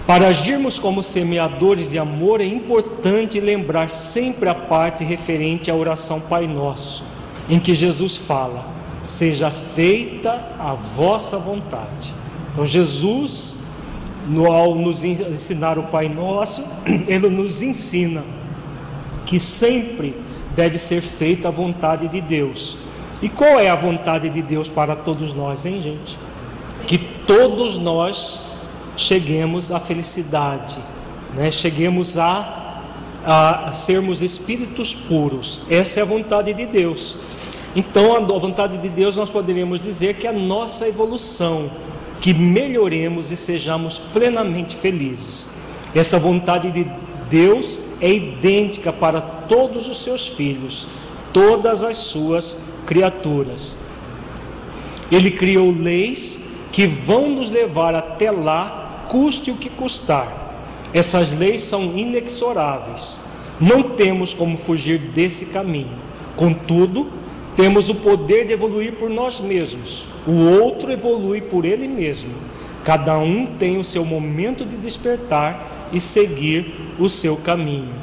Para agirmos como semeadores de amor, é importante lembrar sempre a parte referente à oração Pai Nosso, em que Jesus fala: Seja feita a vossa vontade. Então, Jesus, ao nos ensinar o Pai Nosso, ele nos ensina que sempre deve ser feita a vontade de Deus. E qual é a vontade de Deus para todos nós, hein, gente? Que todos nós cheguemos à felicidade, né? cheguemos a, a sermos espíritos puros. Essa é a vontade de Deus. Então, a vontade de Deus, nós poderíamos dizer que é a nossa evolução, que melhoremos e sejamos plenamente felizes. Essa vontade de Deus é idêntica para todos os seus filhos, todas as suas criaturas. Ele criou leis que vão nos levar até lá, custe o que custar. Essas leis são inexoráveis. Não temos como fugir desse caminho. Contudo, temos o poder de evoluir por nós mesmos. O outro evolui por ele mesmo. Cada um tem o seu momento de despertar e seguir o seu caminho.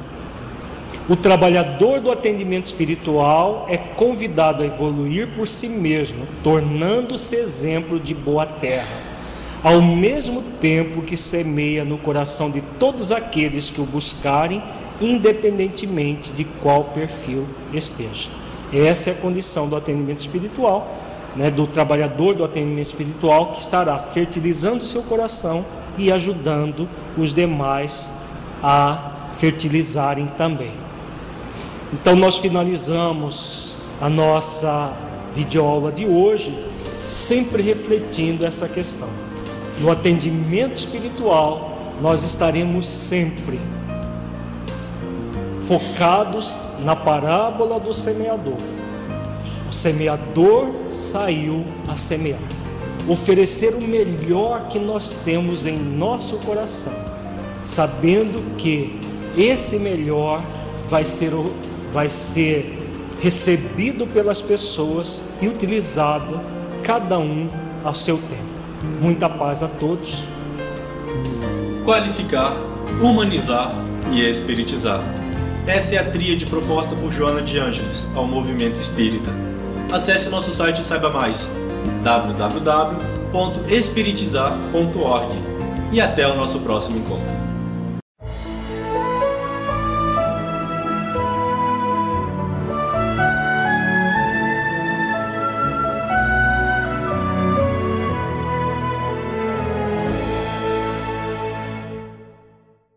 O trabalhador do atendimento espiritual é convidado a evoluir por si mesmo, tornando-se exemplo de boa terra, ao mesmo tempo que semeia no coração de todos aqueles que o buscarem, independentemente de qual perfil esteja. Essa é a condição do atendimento espiritual né, do trabalhador do atendimento espiritual que estará fertilizando seu coração e ajudando os demais a fertilizarem também. Então nós finalizamos a nossa videoaula de hoje sempre refletindo essa questão. No atendimento espiritual, nós estaremos sempre focados na parábola do semeador. O semeador saiu a semear, oferecer o melhor que nós temos em nosso coração, sabendo que esse melhor vai ser, vai ser recebido pelas pessoas e utilizado cada um ao seu tempo. Muita paz a todos. Qualificar, humanizar e espiritizar. Essa é a tríade proposta por Joana de Ângeles ao movimento espírita. Acesse nosso site e saiba mais www.espiritizar.org e até o nosso próximo encontro.